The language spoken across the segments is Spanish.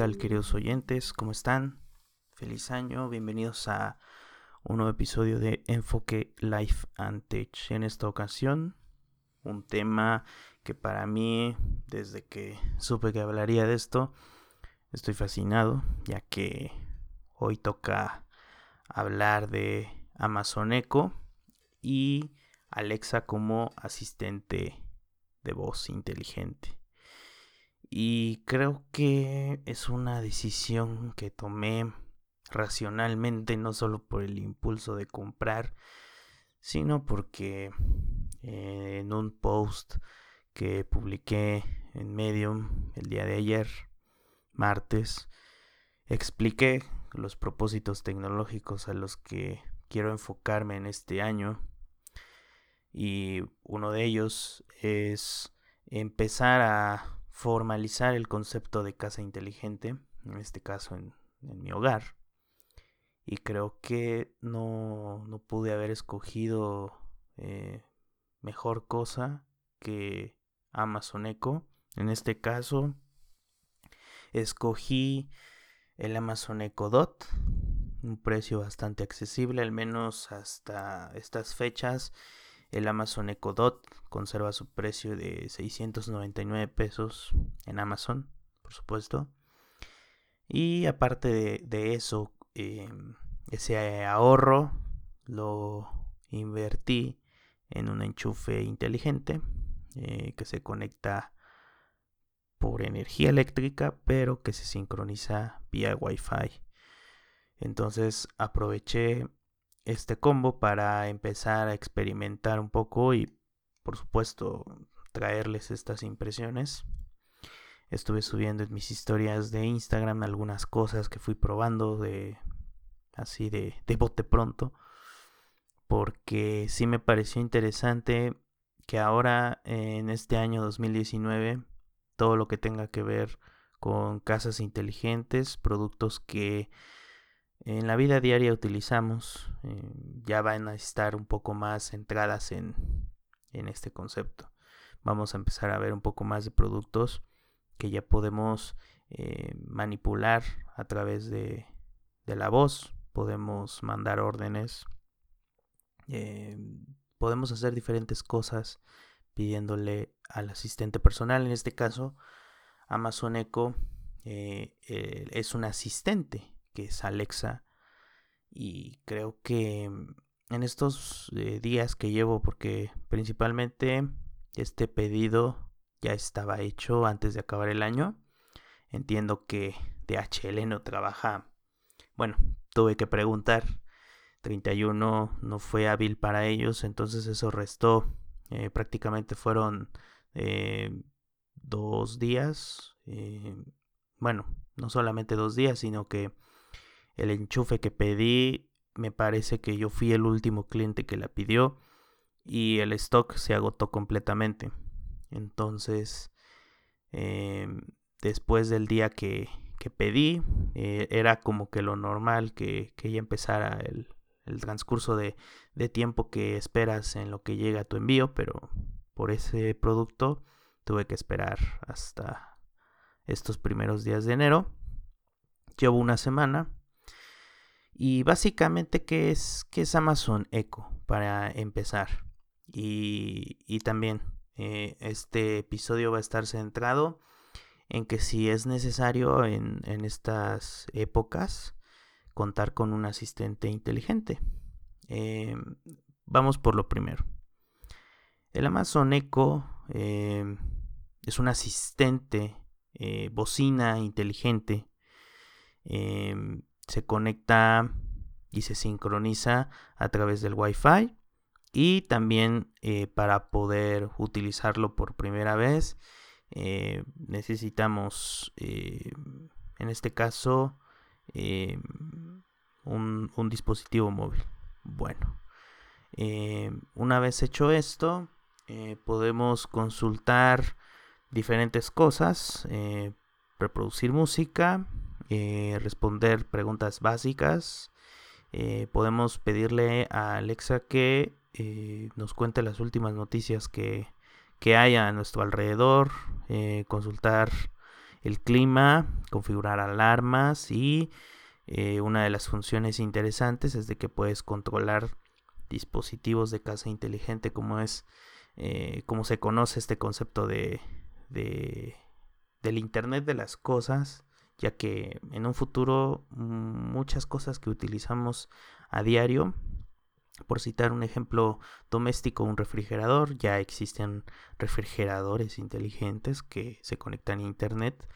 queridos oyentes? ¿Cómo están? Feliz año, bienvenidos a un nuevo episodio de Enfoque Life and Tech. En esta ocasión, un tema que para mí, desde que supe que hablaría de esto, estoy fascinado, ya que hoy toca hablar de Amazon Echo y Alexa como asistente de voz inteligente. Y creo que es una decisión que tomé racionalmente, no solo por el impulso de comprar, sino porque eh, en un post que publiqué en Medium el día de ayer, martes, expliqué los propósitos tecnológicos a los que quiero enfocarme en este año. Y uno de ellos es empezar a formalizar el concepto de casa inteligente, en este caso en, mi hogar. Y creo que no, no pude haber escogido eh, mejor cosa que Amazon Echo. En este caso, escogí el Amazon Echo Dot, un precio bastante accesible, al menos hasta estas fechas. El Amazon Echo Dot conserva su precio de 699 pesos en Amazon, por supuesto. Y aparte de, eso, em, ese ahorro lo invertí en un enchufe inteligente eh, que se conecta por energía eléctrica, pero que se sincroniza vía Wi-Fi. Entonces aproveché este combo para empezar a experimentar un poco y por supuesto traerles estas impresiones. Estuve subiendo en mis historias de Instagram algunas cosas que fui probando de así de, de bote pronto. Porque sí me pareció interesante que ahora en este año 2019 todo lo que tenga que ver con casas inteligentes, productos que en la vida diaria utilizamos, eh, ya van a estar un poco más centradas en, en este concepto. Vamos a empezar a ver un poco más de productos que ya podemos eh, manipular a través de, de, la voz, podemos mandar órdenes, eh, podemos hacer diferentes cosas pidiéndole al asistente personal, en este caso Amazon Echo es un asistente que es Alexa. Y creo que mm, en estos eh, días que llevo, porque principalmente este pedido ya estaba hecho antes de acabar el año. Entiendo que DHL no trabaja. Bueno, tuve que preguntar. 31 no fue hábil para ellos, entonces eso restó. Eh, prácticamente fueron eh, dos días. bueno, no solamente dos días, sino que el enchufe que pedí, me parece que yo fui el último cliente que la pidió y el stock se agotó completamente. Entonces, em, después del día que, pedí, eh, era como que lo normal que, que ya empezara el, transcurso de, de, tiempo que esperas en lo que llega tu envío, pero por ese producto tuve que esperar hasta estos primeros días de enero. Llevo una semana y básicamente, ¿qué es, qué es Amazon Echo? Para empezar. Y, también eh, este episodio va a estar centrado en que si es necesario en, estas épocas contar con un asistente inteligente. Eh, vamos por lo primero. El Amazon Echo eh, es un asistente bocina inteligente se conecta y se sincroniza a través del Wi-Fi y también eh, para poder utilizarlo por primera vez eh, necesitamos eh, en este caso un, un, dispositivo móvil. Bueno una vez hecho esto podemos consultar diferentes cosas reproducir música eh, responder preguntas básicas. Eh, podemos pedirle a Alexa que eh, nos cuente las últimas noticias que, que hay a nuestro alrededor, consultar el clima, configurar alarmas y eh, una de las funciones interesantes es de que puedes controlar dispositivos de casa inteligente como es eh, como se conoce este concepto de, de del internet de las cosas ya que en un futuro muchas cosas que utilizamos a diario por citar un ejemplo doméstico, un refrigerador, ya existen refrigeradores inteligentes que se conectan a Internet.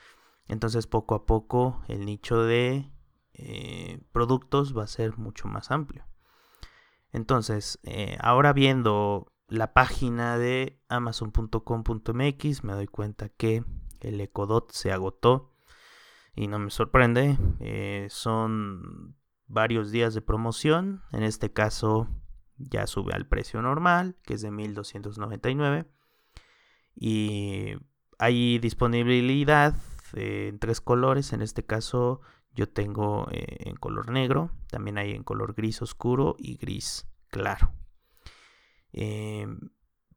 Entonces poco a poco el nicho de eh, productos va a ser mucho más amplio. Entonces, eh, ahora viendo la página de amazon.com.mx me doy cuenta que el Ecodot se agotó y no me sorprende. Eh, son varios días de promoción. En este caso ya sube al precio normal, que es de 1299. Y hay disponibilidad en tres colores. En este caso yo tengo eh, en color negro. También hay en color gris oscuro y gris claro. Em,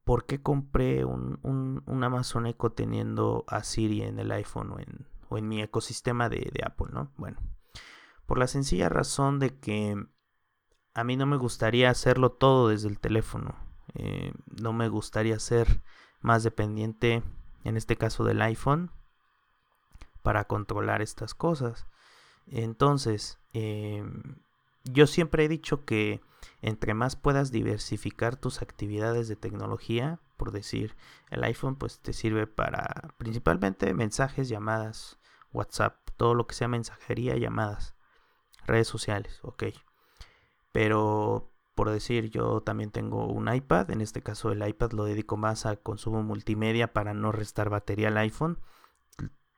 ¿Por qué compré un, un, Amazon Echo teniendo a Siri en el iPhone o en, o en mi ecosistema de, Apple? ¿no? Bueno, por la sencilla razón de que a mí no me gustaría hacerlo todo desde el teléfono. Eh, no me gustaría ser más dependiente, en este caso del iPhone, para controlar estas cosas. Entonces, em, yo siempre he dicho que entre más puedas diversificar tus actividades de tecnología, por decir, el iPhone pues te sirve para principalmente mensajes, llamadas, WhatsApp, todo lo que sea mensajería, llamadas redes sociales, ok. Pero por decir, yo también tengo un iPad, en este caso el iPad lo dedico más a consumo multimedia para no restar batería al iPhone.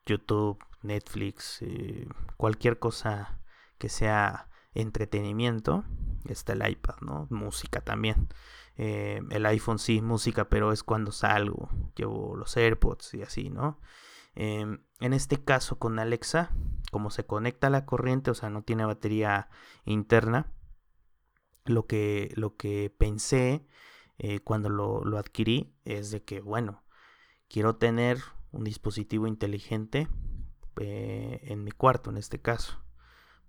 YouTube, Netflix, eh, cualquier cosa que sea entretenimiento, está el iPad, ¿no? Música también. Eh, el iPhone sí, música, pero es cuando salgo, llevo los AirPods y así, ¿no? Em, en este caso con Alexa, como se conecta a la corriente, o sea, no tiene batería interna, lo que, lo que pensé eh, cuando lo, lo, adquirí es de que, bueno, quiero tener un dispositivo inteligente eh, en mi cuarto, en este caso,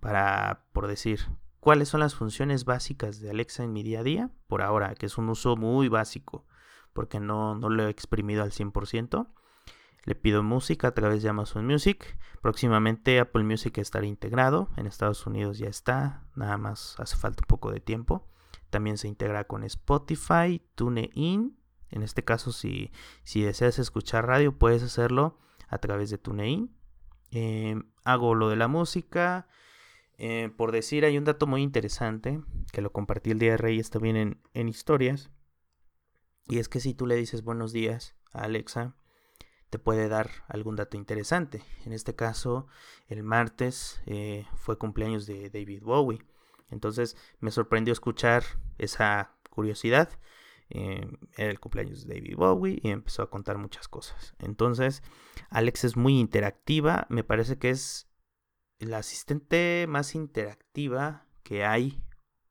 para, por decir, cuáles son las funciones básicas de Alexa en mi día a día, por ahora, que es un uso muy básico, porque no, no lo he exprimido al 100%. Le pido música a través de Amazon Music. Próximamente Apple Music estará integrado. En Estados Unidos ya está. Nada más hace falta un poco de tiempo. También se integra con Spotify, TuneIn. En este caso, si, si deseas escuchar radio, puedes hacerlo a través de TuneIn. Em, hago lo de la música. Eh, por decir, hay un dato muy interesante que lo compartí el día de Reyes también en, historias. Y es que si tú le dices buenos días a Alexa, te puede dar algún dato interesante. En este caso, el martes eh, fue cumpleaños de David Bowie. Entonces me sorprendió escuchar esa curiosidad. Eh, era el cumpleaños de David Bowie y empezó a contar muchas cosas. Entonces, Alex es muy interactiva. Me parece que es la asistente más interactiva que hay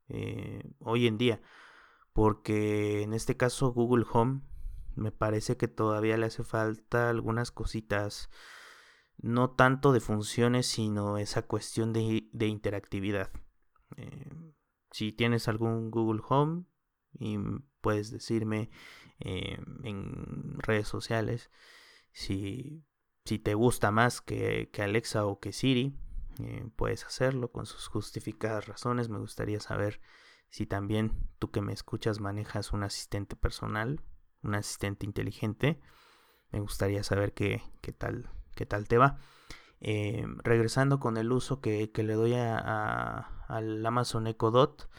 eh, hoy en día. Porque en este caso Google Home me parece que todavía le hace falta algunas cositas, no tanto de funciones, sino esa cuestión de, interactividad. Eh, si tienes algún Google Home y puedes decirme eh, en redes sociales si, si te gusta más que, Alexa o que Siri, eh, puedes hacerlo con sus justificadas razones. Me gustaría saber si también tú que me escuchas manejas un asistente personal un asistente inteligente. Me gustaría saber qué, qué, tal, qué tal te va. Eh, regresando con el uso que, le doy a, al Amazon Echo Dot.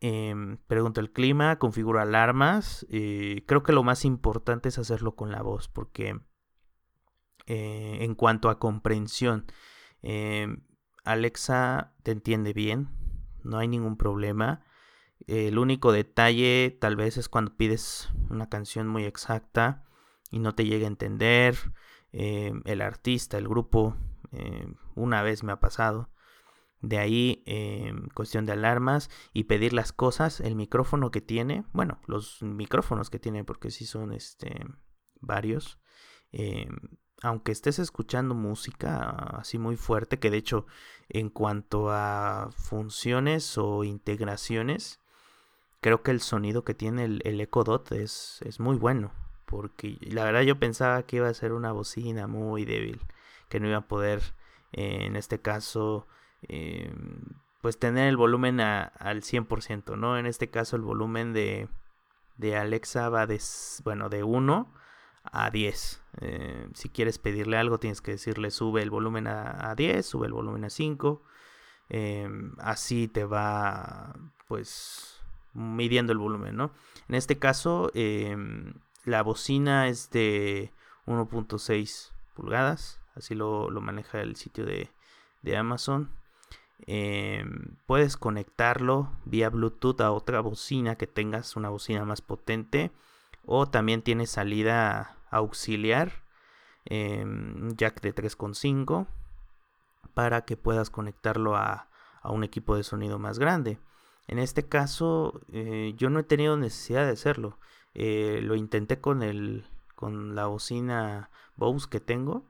Em, pregunto el clima, configuro alarmas. Eh, creo que lo más importante es hacerlo con la voz porque en cuanto a comprensión, em, Alexa te entiende bien, no hay ningún problema. El único detalle tal vez es cuando pides una canción muy exacta y no te llega a entender. Eh, el artista, el grupo, eh, una vez me ha pasado. De ahí, eh, cuestión de alarmas y pedir las cosas, el micrófono que tiene, bueno, los micrófonos que tiene, porque sí son este, varios. Aunque estés escuchando música así muy fuerte, que de hecho en cuanto a funciones o integraciones, creo que el sonido que tiene el, el Echo Dot es, es muy bueno. Porque la verdad yo pensaba que iba a ser una bocina muy débil, que no iba a poder, eh, en este caso, em, pues tener el volumen al 100%, ¿no? En este caso el volumen de, de Alexa va de, bueno, de 1 a 10. Eh, si quieres pedirle algo, tienes que decirle sube el volumen a, 10, sube el volumen a 5. Em, así te va, pues, midiendo el volumen, ¿no? En este caso, em, la bocina es de 1.6 pulgadas. Así lo, maneja el sitio de, de Amazon. Puedes conectarlo vía Bluetooth a otra bocina que tengas una bocina más potente o también tiene salida auxiliar em, jack de 3.5 para que puedas conectarlo a, un equipo de sonido más grande en este caso eh, yo no he tenido necesidad de hacerlo eh, lo intenté con el con la bocina Bose que tengo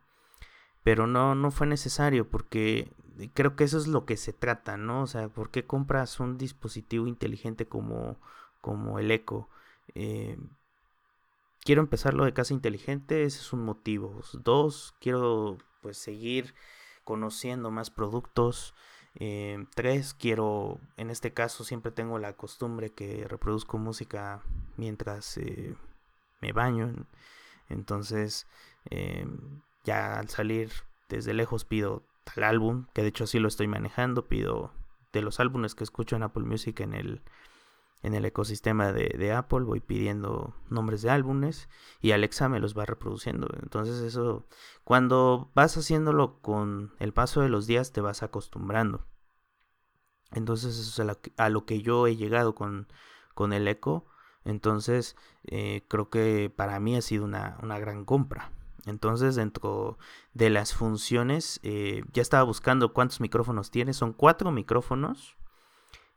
pero no no fue necesario porque creo que eso es lo que se trata, ¿no? O sea, ¿por qué compras un dispositivo inteligente como, como el Echo? Eh, quiero empezar lo de casa inteligente, ese es un motivo. Dos, quiero pues seguir conociendo más productos. Eh, tres, quiero, en este caso siempre tengo la costumbre que reproduzco música mientras eh, me baño. Entonces, ya al salir desde lejos pido tal álbum, que de hecho así lo estoy manejando, pido de los álbumes que escucho en Apple Music en el, en el ecosistema de, Apple, voy pidiendo nombres de álbumes y Alexa me los va reproduciendo. Entonces eso, cuando vas haciéndolo con el paso de los días, te vas acostumbrando. Entonces eso es a lo que, yo he llegado con, con el Echo. Entonces eh, creo que para mí ha sido una, una gran compra. Entonces, dentro de las funciones, eh, ya estaba buscando cuántos micrófonos tiene. Son cuatro micrófonos.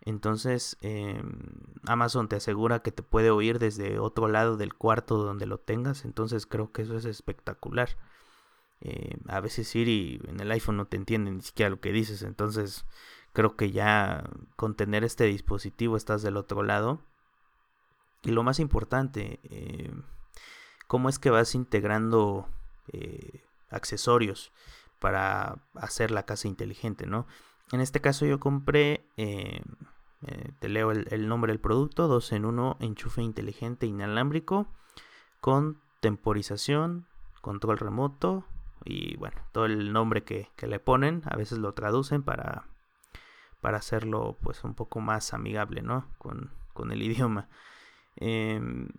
Entonces, em, Amazon te asegura que te puede oír desde otro lado del cuarto donde lo tengas. Entonces, creo que eso es espectacular. Eh, a veces Siri en el iPhone no te entiende ni siquiera lo que dices. Entonces, creo que ya con tener este dispositivo estás del otro lado. Y lo más importante, eh, cómo es que vas integrando eh, accesorios para hacer la casa inteligente, ¿no? En este caso yo compré, eh, eh, te leo el, nombre del producto, 2 en 1 enchufe inteligente inalámbrico con temporización, control remoto y bueno, todo el nombre que, le ponen, a veces lo traducen para, para hacerlo pues un poco más amigable, ¿no? Con, con el idioma. Em,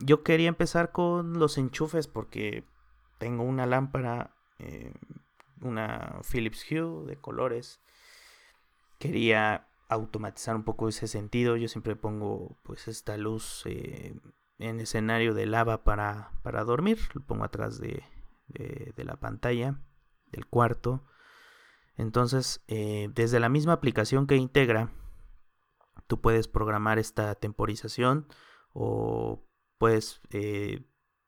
yo quería empezar con los enchufes porque tengo una lámpara, eh, una Philips Hue de colores. Quería automatizar un poco ese sentido. Yo siempre pongo pues esta luz eh, en escenario de lava para, para dormir. Lo pongo atrás de, de, la pantalla del cuarto. Entonces, eh, desde la misma aplicación que integra, tú puedes programar esta temporización o puedes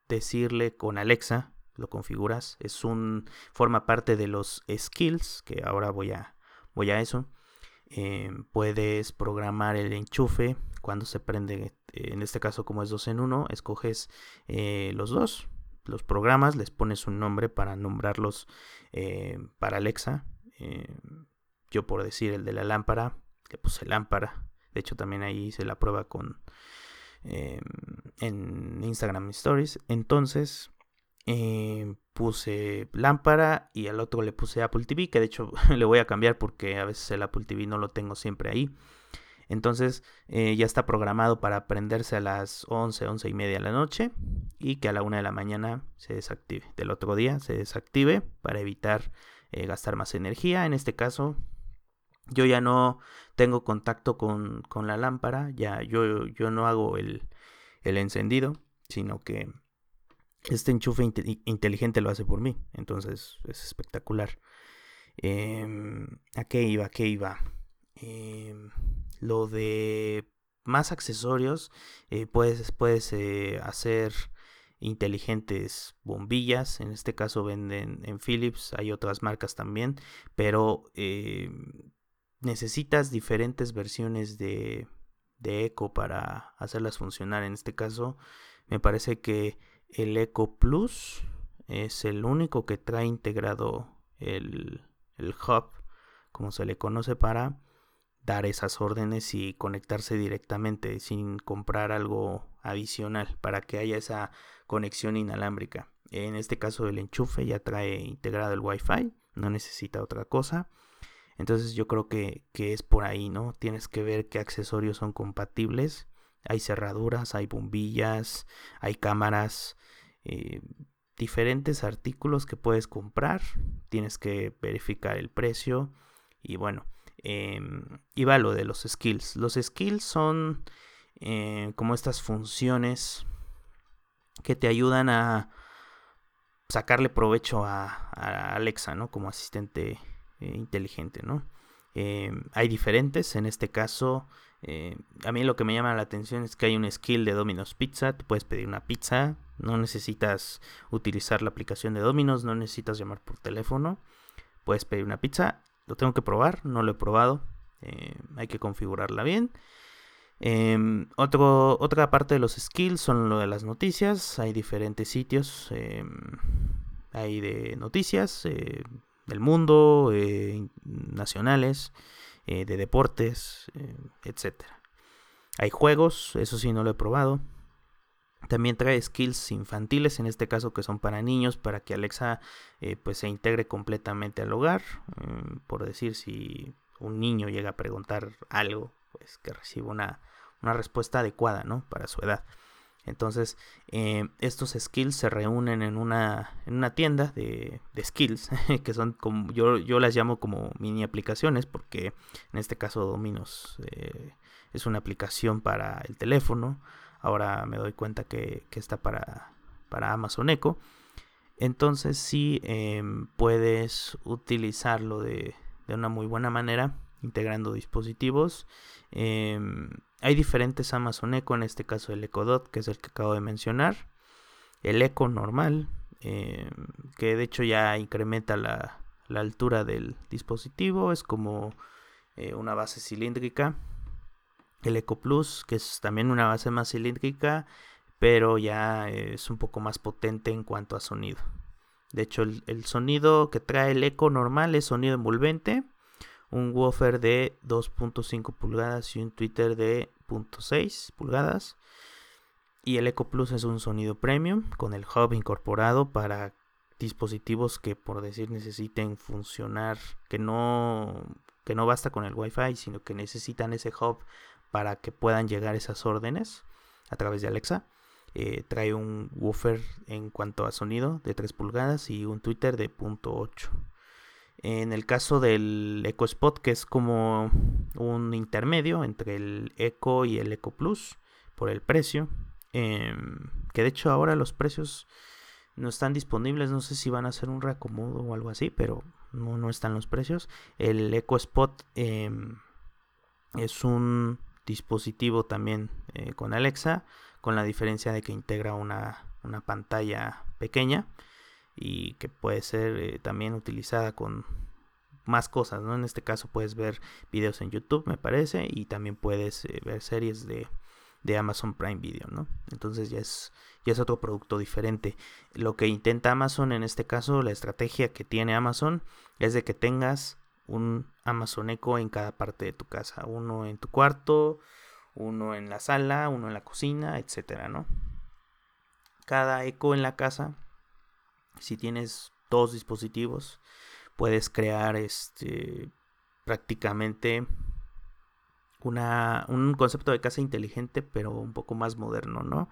decirle con Alexa lo configuras. Es un. forma parte de los skills, que ahora voy a. voy a eso. Em, puedes programar el enchufe cuando se prende. En este caso, como es 2 en 1, escoges eh, los dos. Los programas, les pones un nombre para nombrarlos eh, para Alexa. Yo por decir el de la lámpara, le puse lámpara. De hecho, también ahí hice la prueba con en Instagram Stories. Entonces, eh, puse lámpara y al otro le puse Apple TV, que de hecho le voy a cambiar porque a veces el Apple TV no lo tengo siempre ahí. Entonces eh, ya está programado para prenderse a las 11, 11 y media de la noche y que a la 1 de la mañana se desactive. Del otro día se desactive para evitar eh, gastar más energía. En este caso yo ya no tengo contacto con, la lámpara, ya yo, yo no hago el, el encendido, sino que este enchufe inteligente lo hace por mí. Entonces es espectacular. Em, ¿A qué iba? ¿A qué iba? Em, lo de más accesorios. Eh, puedes, puedes eh, hacer inteligentes bombillas. En este caso venden en Philips, hay otras marcas también, pero eh, necesitas diferentes versiones de, de Echo para hacerlas funcionar. En este caso, me parece que el Echo Plus es el único que trae integrado el, el hub, como se le conoce, para dar esas órdenes y conectarse directamente sin comprar algo adicional para que haya esa conexión inalámbrica. En este caso el enchufe ya trae integrado el Wi-Fi, no necesita otra cosa. Entonces yo creo que, es por ahí, ¿no? Tienes que ver qué accesorios son compatibles. Hay cerraduras, hay bombillas, hay cámaras, eh, diferentes artículos que puedes comprar. Tienes que verificar el precio y bueno, eh, va lo de los skills. Los skills son eh, como estas funciones que te ayudan a sacarle provecho a, Alexa, ¿no? Como asistente eh, inteligente, ¿no? Eh, hay diferentes, en este caso, a mí lo que me llama la atención es que hay un skill de Domino's Pizza, tú puedes pedir una pizza, no necesitas utilizar la aplicación de Domino's, no necesitas llamar por teléfono, puedes pedir una pizza lo tengo que probar, no lo he probado. Eh, hay que configurarla bien. Em, otra parte de los skills son lo de las noticias. Hay diferentes sitios. Em, hay de noticias eh, del mundo, eh, de deportes, etc. Hay juegos, eso sí no lo he probado. También trae skills infantiles, en este caso que son para niños, para que Alexa eh, pues se integre completamente al hogar. Mm, por decir, si un niño llega a preguntar algo, pues que reciba una, respuesta adecuada, ¿no? Para su edad. Entonces, eh, estos skills se reúnen en una, en una tienda de, skills, que son como, yo, yo las llamo como mini aplicaciones, porque en este caso Dominos eh, es una aplicación para el teléfono. Ahora me doy cuenta que, está para, para, Amazon Echo. Entonces sí em, puedes utilizarlo de, una muy buena manera integrando dispositivos. Em, hay diferentes Amazon Echo, en este caso el Echo Dot, que es el que acabo de mencionar. El Echo normal, em, que de hecho ya incrementa la, la, altura del dispositivo. Es como eh, una base cilíndrica el Eco Plus, que es también una base más cilíndrica, pero ya es un poco más potente en cuanto a sonido. De hecho, el, sonido que trae el Eco normal es sonido envolvente, un woofer de 2.5 pulgadas y un tweeter de 0.6 pulgadas. Y el Eco Plus es un sonido premium con el hub incorporado para dispositivos que por decir necesiten funcionar, que no que no basta con el Wi-Fi, sino que necesitan ese hub para que puedan llegar esas órdenes a través de Alexa. Eh, trae un woofer en cuanto a sonido de 3 pulgadas y un Twitter de .8. En el caso del Echo Spot, que es como un intermedio entre el Echo y el Echo Plus por el precio, em, que de hecho ahora los precios no están disponibles, no sé si van a hacer un reacomodo o algo así, pero no, no están los precios. El Echo Spot em, es un dispositivo también eh, con Alexa, con la diferencia de que integra una, pantalla pequeña y que puede ser eh, también utilizada con más cosas, ¿no? En este caso puedes ver videos en YouTube, me parece, y también puedes eh, ver series de, de, Amazon Prime Video, ¿no? Entonces ya es, ya es otro producto diferente. Lo que intenta Amazon en este caso, la estrategia que tiene Amazon es de que tengas un Amazon Echo en cada parte de tu casa. Uno en tu cuarto, uno en la sala, uno en la cocina, etcétera, ¿no? Cada Echo en la casa, si tienes dos dispositivos, puedes crear este prácticamente una, un concepto de casa inteligente, pero un poco más moderno, ¿no?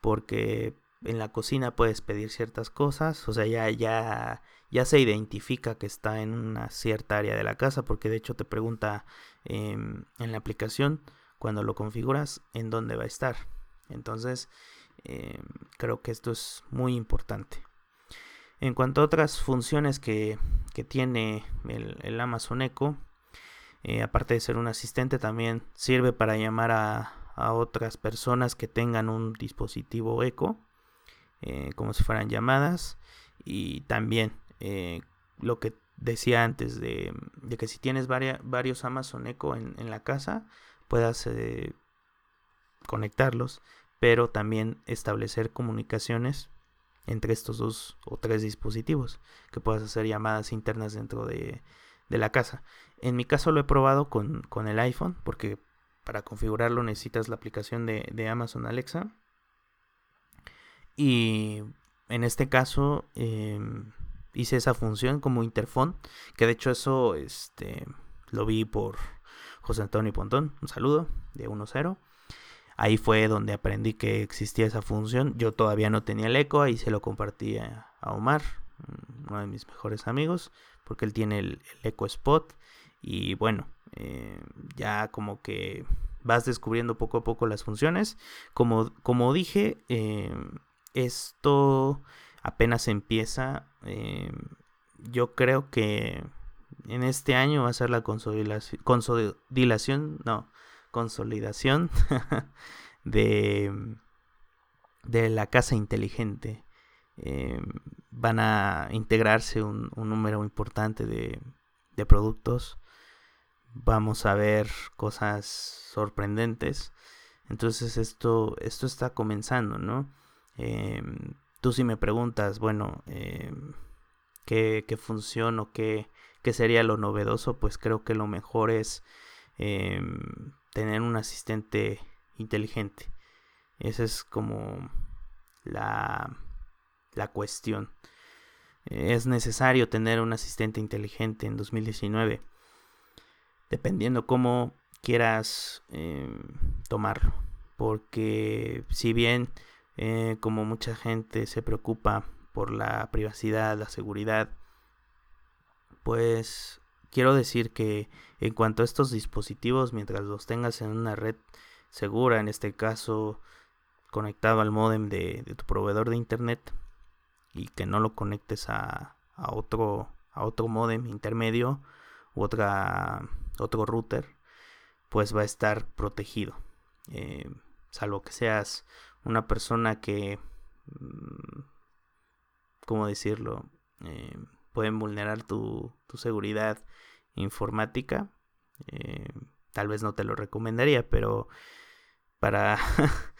Porque en la cocina puedes pedir ciertas cosas, o sea, ya, ya, ya se identifica que está en una cierta área de la casa, porque de hecho te pregunta em, en la aplicación cuando lo configuras en dónde va a estar. Entonces, em, creo que esto es muy importante. En cuanto a otras funciones que, tiene el, Amazon Echo, eh, aparte de ser un asistente, también sirve para llamar a, a otras personas que tengan un dispositivo Echo eh, como si fueran llamadas. Y también eh, lo que decía antes de, que si tienes varios Amazon Echo en, la casa, puedas conectarlos, pero también establecer comunicaciones entre estos dos o tres dispositivos, que puedas hacer llamadas internas dentro de, la casa. En mi caso lo he probado con, el iPhone, porque para configurarlo necesitas la aplicación de, de Amazon Alexa. Y en este caso em, hice esa función como interfón, que de hecho eso este, lo vi por José Antonio Pontón, un saludo de 1.0. Ahí fue donde aprendí que existía esa función. Yo todavía no tenía el eco, ahí se lo compartí a, Omar, uno de mis mejores amigos, porque él tiene el, eco spot. Y bueno, eh, ya como que vas descubriendo poco a poco las funciones. Como, como dije, em, esto apenas empieza. Eh, yo creo que en este año va a ser la consolidación, no, consolidación de, de la casa inteligente. Eh, van a integrarse un, número importante de, de, productos. Vamos a ver cosas sorprendentes. Entonces esto, esto está comenzando, ¿no? Em, tú si me preguntas, bueno, em, ¿qué, función o qué, sería lo novedoso? Pues creo que lo mejor es tener un asistente inteligente. Esa es como la, la cuestión. Es necesario tener un asistente inteligente en 2019. Dependiendo cómo quieras tomarlo. Porque si bien eh, como mucha gente se preocupa por la privacidad, la seguridad, pues quiero decir que en cuanto a estos dispositivos, mientras los tengas en una red segura, en este caso conectado al modem de, tu proveedor de internet y que no lo conectes a, otro a otro modem intermedio u otra otro router pues va a estar protegido eh, salvo que seas una persona que, mm, ¿cómo decirlo? Eh, pueden vulnerar tu, seguridad informática. Eh, tal vez no te lo recomendaría, pero para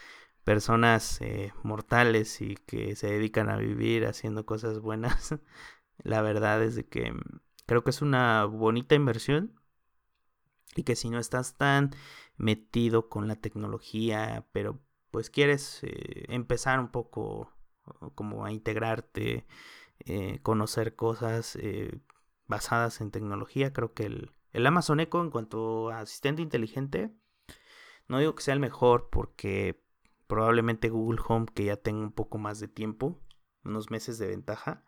personas eh, mortales y que se dedican a vivir haciendo cosas buenas, la verdad es de que mm, creo que es una bonita inversión. Y que si no estás tan metido con la tecnología, pero pues quieres eh, empezar un poco como a integrarte, eh, conocer cosas basadas en tecnología, creo que el, el Amazon Echo en cuanto a asistente inteligente, no digo que sea el mejor porque probablemente Google Home que ya tenga un poco más de tiempo, unos meses de ventaja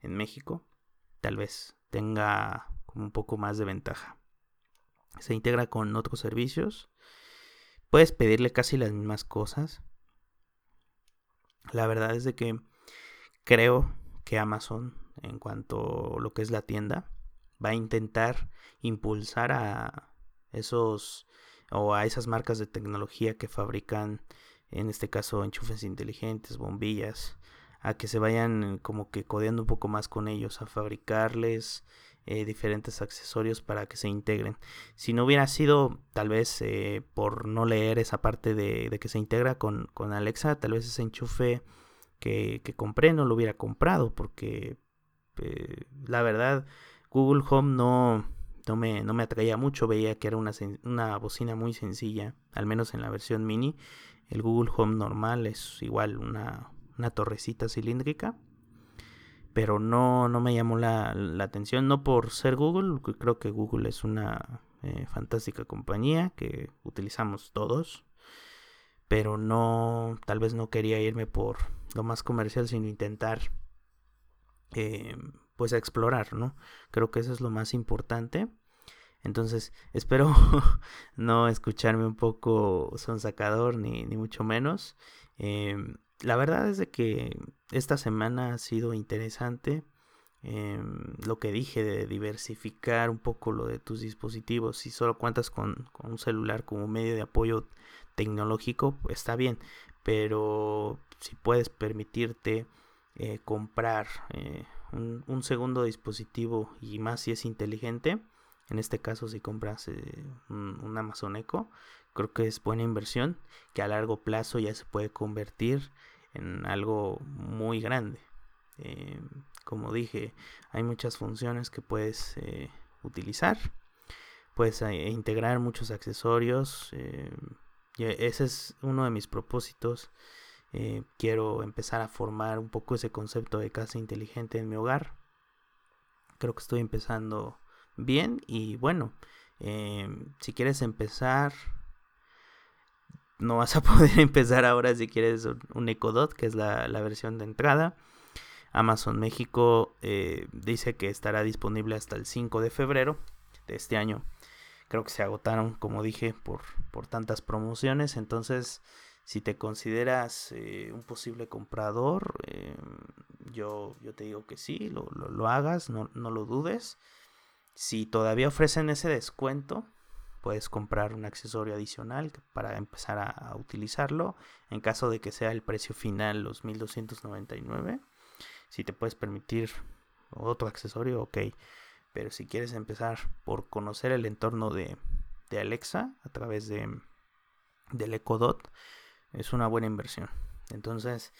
en México, tal vez tenga un poco más de ventaja. Se integra con otros servicios Puedes pedirle casi las mismas cosas. La verdad es de que creo que Amazon, en cuanto a lo que es la tienda, va a intentar impulsar a esos o a esas marcas de tecnología que fabrican, en este caso, enchufes inteligentes, bombillas, a que se vayan como que codeando un poco más con ellos, a fabricarles eh, diferentes accesorios para que se integren. Si no hubiera sido tal vez eh, por no leer esa parte de, que se integra con, Alexa, tal vez ese enchufe que, compré no lo hubiera comprado porque eh, la verdad Google Home no, no, me, no me atraía mucho, veía que era una, una bocina muy sencilla, al menos en la versión mini. El Google Home normal es igual una, una torrecita cilíndrica pero no, no me llamó la, atención, no por ser Google, creo que Google es una eh, fantástica compañía que utilizamos todos, pero no, tal vez no quería irme por lo más comercial, sino intentar, eh, pues, explorar, ¿no? Creo que eso es lo más importante. Entonces, espero no escucharme un poco sonsacador, ni, ni mucho menos. Em, la verdad es de que esta semana ha sido interesante. Em, lo que dije de diversificar un poco lo de tus dispositivos. Si solo cuentas con, un celular como medio de apoyo tecnológico, está bien. pero si puedes permitirte eh, comprar eh, un, segundo dispositivo y más si es inteligente, en este caso si compras eh, un, Amazon Echo, creo que es buena inversión que a largo plazo ya se puede convertir en algo muy grande. como dije, hay muchas funciones que puedes utilizar. Puedes integrar muchos accesorios. ese es uno de mis propósitos eh, quiero empezar a formar un poco ese concepto de casa inteligente en mi hogar. Creo que estoy empezando bien y bueno, eh, si quieres empezar, no vas a poder empezar ahora si quieres un Ecodot, que es la, versión de entrada. Amazon México eh, dice que estará disponible hasta el 5 de febrero de este año. Creo que se agotaron, como dije, por, por tantas promociones. Entonces, si te consideras eh, un posible comprador, eh, yo, yo te digo que sí, lo, lo, hagas, no, no, lo dudes. Si todavía ofrecen ese descuento, puedes comprar un accesorio adicional para empezar a, utilizarlo. En caso de que sea el precio final, los 1299. Si te puedes permitir otro accesorio, ok. Pero si quieres empezar por conocer el entorno de, de Alexa a través de, del Echo Dot, es una buena inversión. Entonces,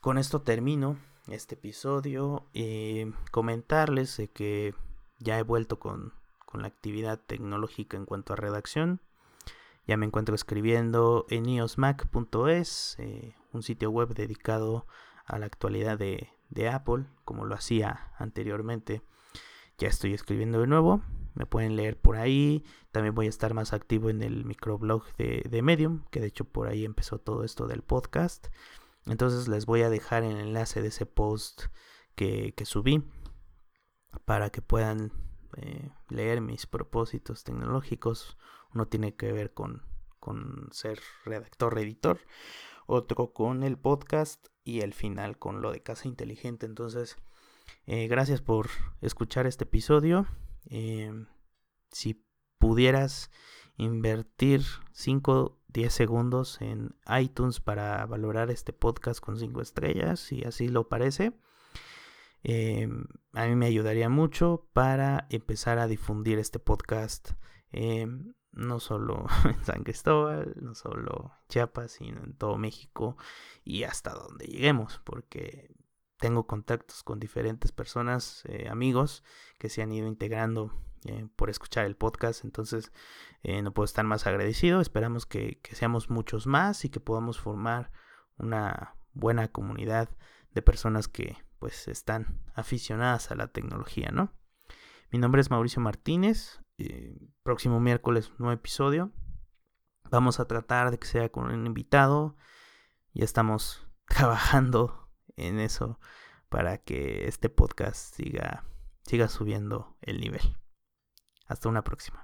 con esto termino este episodio y comentarles que ya he vuelto con, la actividad tecnológica en cuanto a redacción. Ya me encuentro escribiendo en iosmac.es, eh, un sitio web dedicado a la actualidad de, de Apple, como lo hacía anteriormente. Ya estoy escribiendo de nuevo me pueden leer por ahí. También voy a estar más activo en el microblog de, Medium, que de hecho por ahí empezó todo esto del podcast. Entonces les voy a dejar el enlace de ese post que, subí para que puedan eh, leer mis propósitos tecnológicos. Uno tiene que ver con, con ser redactor, editor. Otro con el podcast y el final con lo de casa inteligente. Entonces, eh, gracias por escuchar este episodio. Em, si pudieras invertir 5 10 segundos en iTunes para valorar este podcast con 5 estrellas, si así lo parece. Em, a mí me ayudaría mucho para empezar a difundir este podcast em, no solo en San Cristóbal, no solo en Chiapas, sino en todo México y hasta donde lleguemos, porque tengo contactos con diferentes personas, eh, amigos, que se han ido integrando eh, por escuchar el podcast. Entonces, eh, no puedo estar más agradecido. Esperamos que, seamos muchos más y que podamos formar una buena comunidad de personas que pues están aficionadas a la tecnología, ¿no? Mi nombre es Mauricio Martínez. próximo miércoles, nuevo episodio. Vamos a tratar de que sea con un invitado. Ya estamos trabajando en eso para que este podcast siga, siga subiendo el nivel. Hasta una próxima.